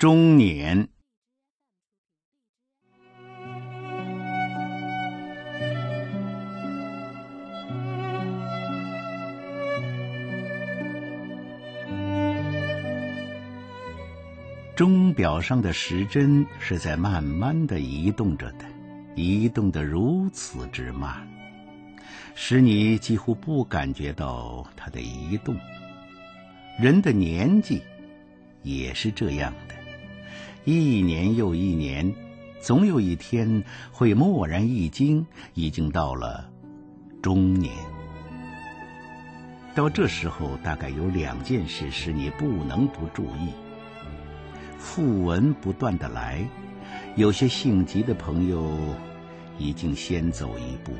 中年。钟表上的时针是在慢慢的移动着的，移动的如此之慢，使你几乎不感觉到它的移动。人的年纪也是这样的，一年又一年，总有一天会蓦然一惊，已经到了中年。到这时候，大概有两件事是你不能不注意。讣文不断的来，有些性急的朋友已经先走一步，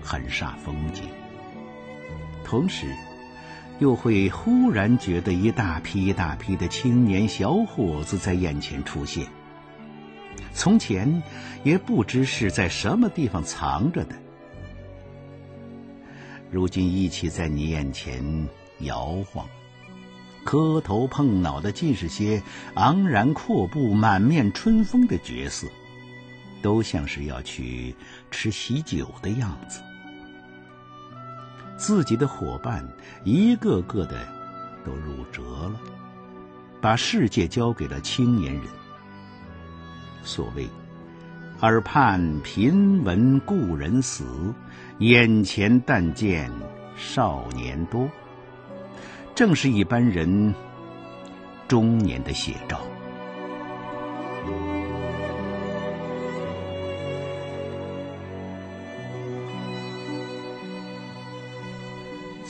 很煞风景。同时，又会忽然觉得一大批一大批的青年小伙子在眼前出现，从前也不知是在什么地方藏着的，如今一起在你眼前摇晃。磕头碰脑的尽是些昂然阔步、满面春风的角色，都像是要去吃喜酒的样子。自己的伙伴一个个的都入辙了，把世界交给了青年人。所谓“耳畔频闻故人死，眼前但见少年多”。正是一般人中年的写照。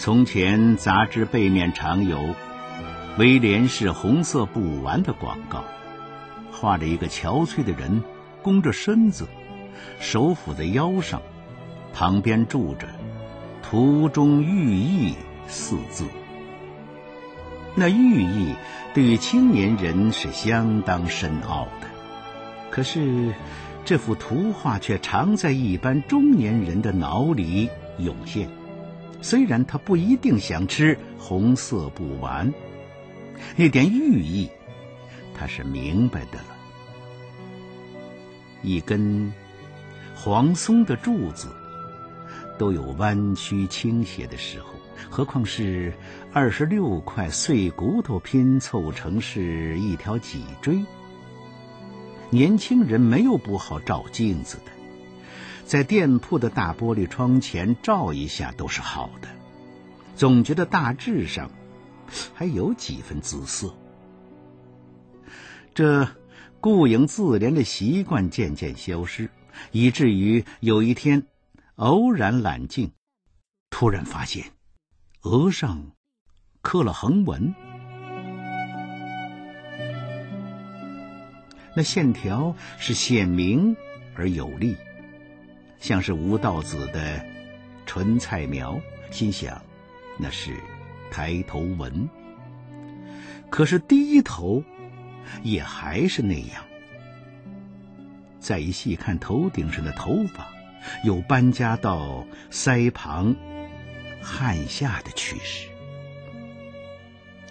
从前杂志背面常有威廉士红色布丸的广告，画着一个憔悴的人，弓着身子，手抚在腰上，旁边住着“途中寓意”四字。那寓意对于青年人是相当深奥的，可是这幅图画却常在一般中年人的脑里涌现。虽然他不一定想吃红色布丸，那点寓意他是明白的了。一根黄松的柱子都有弯曲倾斜的时候。何况是二十六块碎骨头拼凑成是一条脊椎。年轻人没有不好照镜子的，在店铺的大玻璃窗前照一下都是好的，总觉得大致上还有几分姿色。这顾影自怜的习惯渐渐消失，以至于有一天偶然揽镜，突然发现。额上刻了横纹，那线条是鲜明而有力，像是吴道子的纯菜苗。心想，那是抬头纹。可是低头也还是那样。再一细看头顶上的头发，有搬家到腮旁。汗下的趋势，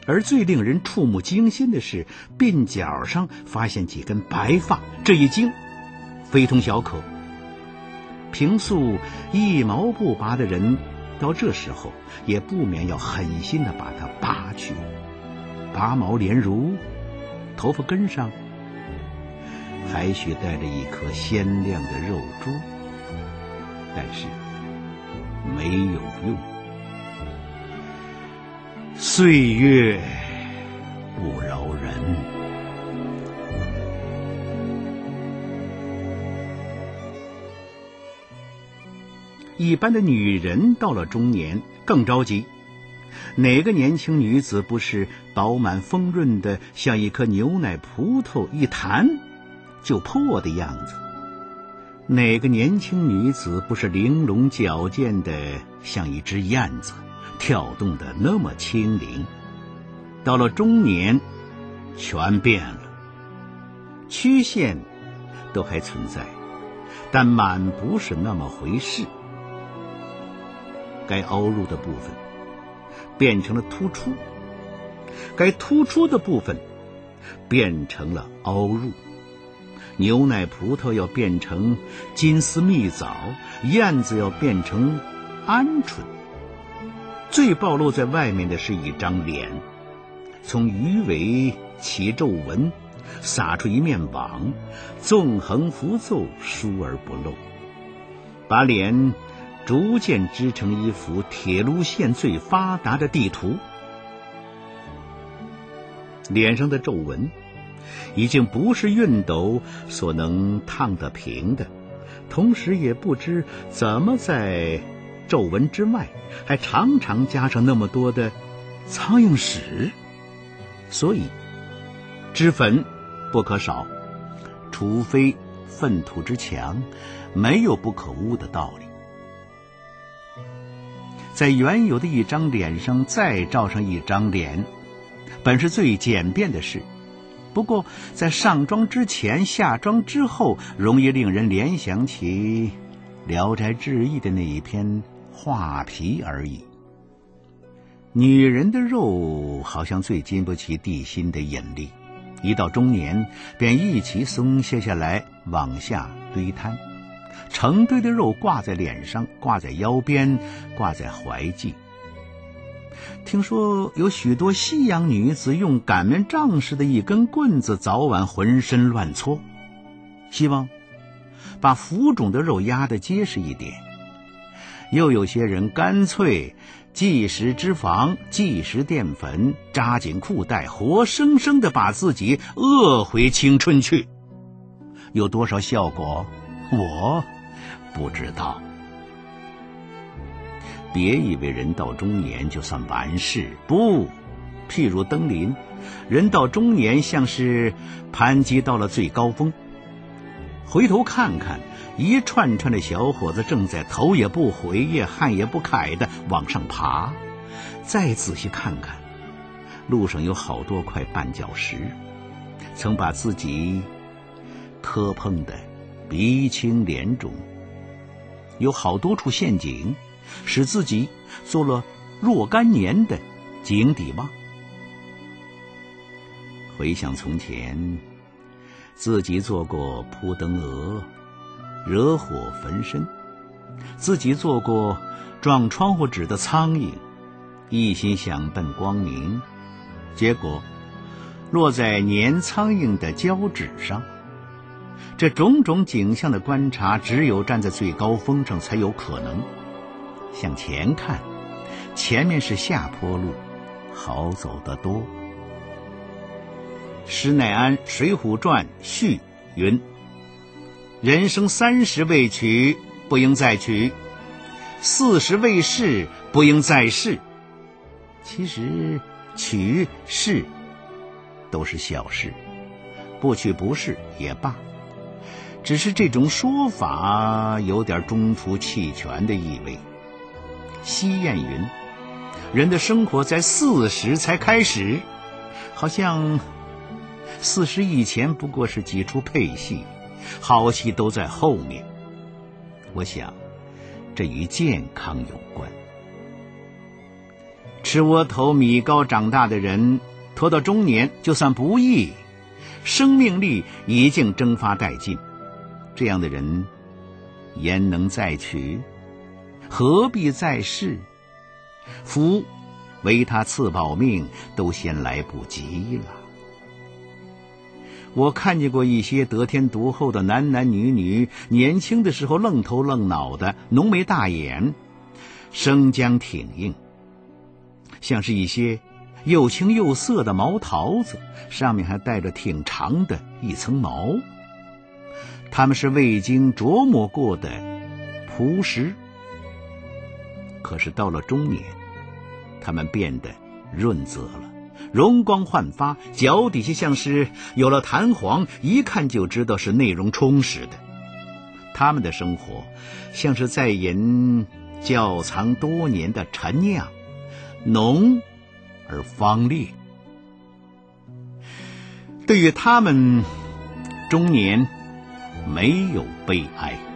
而最令人触目惊心的是，鬓角上发现几根白发，这一惊，非同小可。平素一毛不拔的人，到这时候也不免要狠心的把它拔去，拔毛连如，头发根上还需带着一颗鲜亮的肉珠，但是没有用。岁月不饶人。一般的女人到了中年更着急。哪个年轻女子不是饱满丰润的，像一颗牛奶葡萄一弹就破的样子？哪个年轻女子不是玲珑矫健的，像一只燕子？跳动的那么轻灵，到了中年，全变了。曲线都还存在，但满不是那么回事。该凹入的部分变成了突出，该突出的部分变成了凹入；牛奶葡萄要变成金丝蜜枣，燕子要变成鹌鹑。最暴露在外面的是一张脸，从鱼尾起皱纹，撒出一面网，纵横浮奏，疏而不漏，把脸逐渐织成一幅铁路线最发达的地图。脸上的皱纹，已经不是熨斗所能烫得平的，同时也不知怎么在。皱纹之外，还常常加上那么多的苍蝇屎，所以脂粉不可少，除非粪土之强，没有不可污的道理。在原有的一张脸上再照上一张脸，本是最简便的事，不过在上妆之前、下妆之后，容易令人联想起《聊斋志异》的那一篇。画皮而已。女人的肉好像最经不起地心的引力，一到中年便一起松懈下来，往下堆摊，成堆的肉挂在脸上，挂在腰边，挂在怀际。听说有许多西洋女子用擀面杖似的一根棍子，早晚浑身乱搓，希望把浮肿的肉压得结实一点。又有些人干脆即食脂肪、即食淀粉，扎紧裤带，活生生的把自己饿回青春去。有多少效果，我不知道。别以为人到中年就算完事，不，譬如登临，人到中年像是攀击到了最高峰，回头看看。一串串的小伙子正在头也不回、也汗也不揩的往上爬，再仔细看看，路上有好多块绊脚石，曾把自己磕碰的鼻青脸肿；有好多处陷阱，使自己做了若干年的井底蛙。回想从前，自己做过扑灯蛾。惹火焚身，自己做过撞窗户纸的苍蝇，一心想奔光明，结果落在粘苍蝇的胶纸上。这种种景象的观察，只有站在最高峰上才有可能。向前看，前面是下坡路，好走得多。施耐庵《水浒传》序云。人生三十未娶，不应再娶；四十未逝，不应再逝。其实，娶是都是小事，不娶不是也罢。只是这种说法有点中途弃权的意味。西谚云：“人的生活在四十才开始，好像四十以前不过是几出配戏。”好戏都在后面，我想，这与健康有关。吃窝头米糕长大的人，拖到中年就算不易，生命力已经蒸发殆尽。这样的人，焉能再娶？何必再试？夫为他赐保命，都先来不及了。我看见过一些得天独厚的男男女女，年轻的时候愣头愣脑的，浓眉大眼，生姜挺硬，像是一些又青又涩的毛桃子，上面还带着挺长的一层毛。他们是未经琢磨过的朴实，可是到了中年，他们变得润泽了。容光焕发，脚底下像是有了弹簧，一看就知道是内容充实的。他们的生活像是在饮窖藏多年的陈酿，浓而芳烈。对于他们，中年没有悲哀。